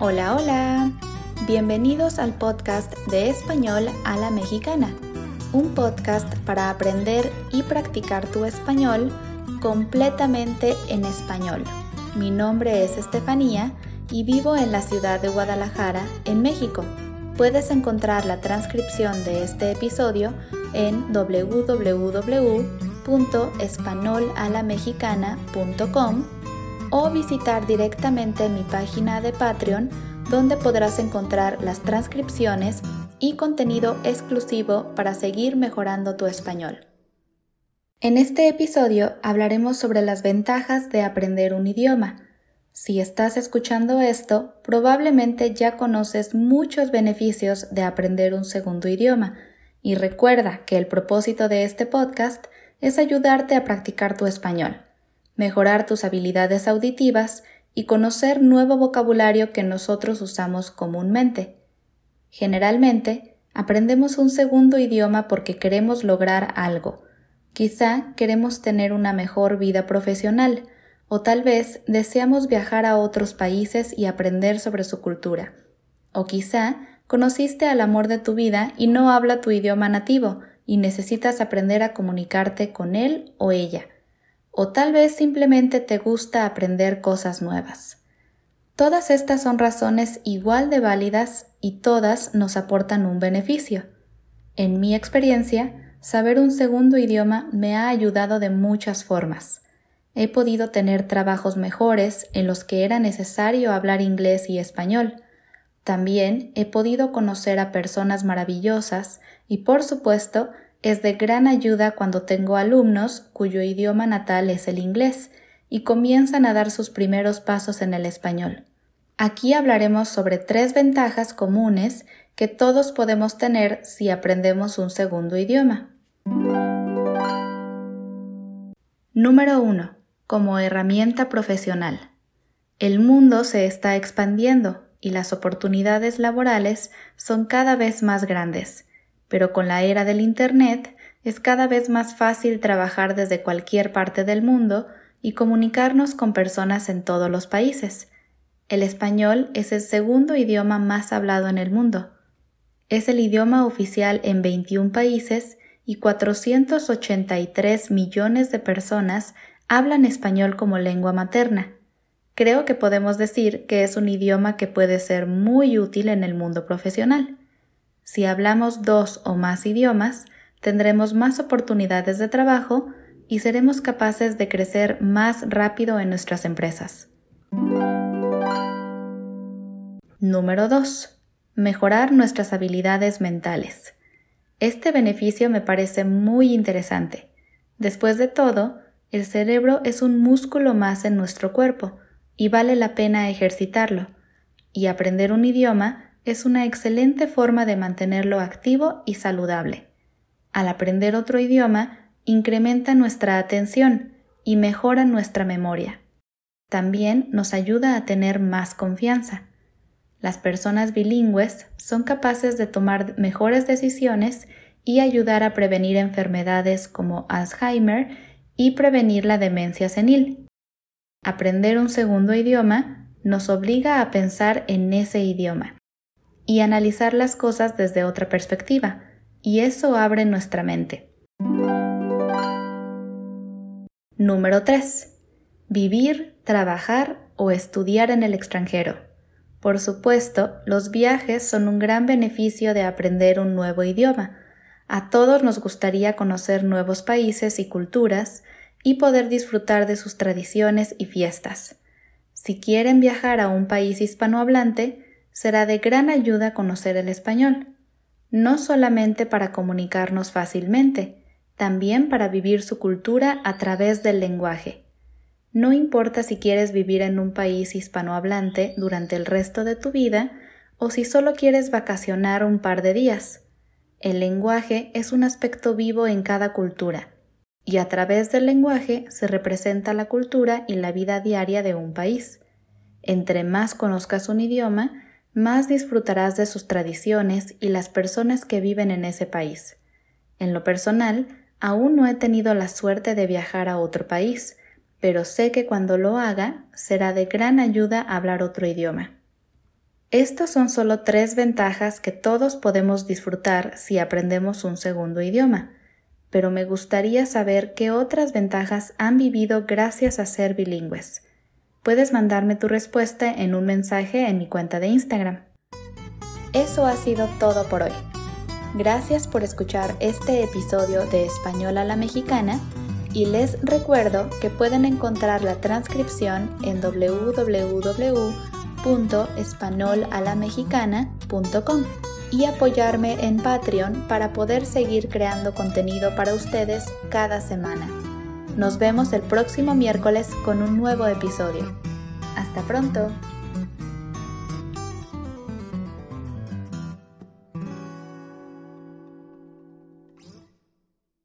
Hola, hola. Bienvenidos al podcast de español a la mexicana, un podcast para aprender y practicar tu español completamente en español. Mi nombre es Estefanía y vivo en la ciudad de Guadalajara, en México. Puedes encontrar la transcripción de este episodio en www.espanolalamexicana.com o visitar directamente mi página de Patreon donde podrás encontrar las transcripciones y contenido exclusivo para seguir mejorando tu español. En este episodio hablaremos sobre las ventajas de aprender un idioma. Si estás escuchando esto, probablemente ya conoces muchos beneficios de aprender un segundo idioma, y recuerda que el propósito de este podcast es ayudarte a practicar tu español mejorar tus habilidades auditivas y conocer nuevo vocabulario que nosotros usamos comúnmente. Generalmente, aprendemos un segundo idioma porque queremos lograr algo. Quizá queremos tener una mejor vida profesional, o tal vez deseamos viajar a otros países y aprender sobre su cultura. O quizá conociste al amor de tu vida y no habla tu idioma nativo y necesitas aprender a comunicarte con él o ella o tal vez simplemente te gusta aprender cosas nuevas. Todas estas son razones igual de válidas y todas nos aportan un beneficio. En mi experiencia, saber un segundo idioma me ha ayudado de muchas formas. He podido tener trabajos mejores en los que era necesario hablar inglés y español. También he podido conocer a personas maravillosas y, por supuesto, es de gran ayuda cuando tengo alumnos cuyo idioma natal es el inglés y comienzan a dar sus primeros pasos en el español. Aquí hablaremos sobre tres ventajas comunes que todos podemos tener si aprendemos un segundo idioma. Número 1. Como herramienta profesional. El mundo se está expandiendo y las oportunidades laborales son cada vez más grandes pero con la era del Internet es cada vez más fácil trabajar desde cualquier parte del mundo y comunicarnos con personas en todos los países. El español es el segundo idioma más hablado en el mundo. Es el idioma oficial en 21 países y 483 millones de personas hablan español como lengua materna. Creo que podemos decir que es un idioma que puede ser muy útil en el mundo profesional. Si hablamos dos o más idiomas, tendremos más oportunidades de trabajo y seremos capaces de crecer más rápido en nuestras empresas. Número 2. Mejorar nuestras habilidades mentales. Este beneficio me parece muy interesante. Después de todo, el cerebro es un músculo más en nuestro cuerpo y vale la pena ejercitarlo. Y aprender un idioma es una excelente forma de mantenerlo activo y saludable. Al aprender otro idioma, incrementa nuestra atención y mejora nuestra memoria. También nos ayuda a tener más confianza. Las personas bilingües son capaces de tomar mejores decisiones y ayudar a prevenir enfermedades como Alzheimer y prevenir la demencia senil. Aprender un segundo idioma nos obliga a pensar en ese idioma y analizar las cosas desde otra perspectiva, y eso abre nuestra mente. Número 3. Vivir, trabajar o estudiar en el extranjero. Por supuesto, los viajes son un gran beneficio de aprender un nuevo idioma. A todos nos gustaría conocer nuevos países y culturas y poder disfrutar de sus tradiciones y fiestas. Si quieren viajar a un país hispanohablante, será de gran ayuda conocer el español, no solamente para comunicarnos fácilmente, también para vivir su cultura a través del lenguaje. No importa si quieres vivir en un país hispanohablante durante el resto de tu vida o si solo quieres vacacionar un par de días. El lenguaje es un aspecto vivo en cada cultura, y a través del lenguaje se representa la cultura y la vida diaria de un país. Entre más conozcas un idioma, más disfrutarás de sus tradiciones y las personas que viven en ese país. En lo personal, aún no he tenido la suerte de viajar a otro país, pero sé que cuando lo haga será de gran ayuda hablar otro idioma. Estas son solo tres ventajas que todos podemos disfrutar si aprendemos un segundo idioma, pero me gustaría saber qué otras ventajas han vivido gracias a ser bilingües. Puedes mandarme tu respuesta en un mensaje en mi cuenta de Instagram. Eso ha sido todo por hoy. Gracias por escuchar este episodio de Español a la Mexicana y les recuerdo que pueden encontrar la transcripción en www www.espanolalamexicana.com y apoyarme en Patreon para poder seguir creando contenido para ustedes cada semana. Nos vemos el próximo miércoles con un nuevo episodio. Hasta pronto.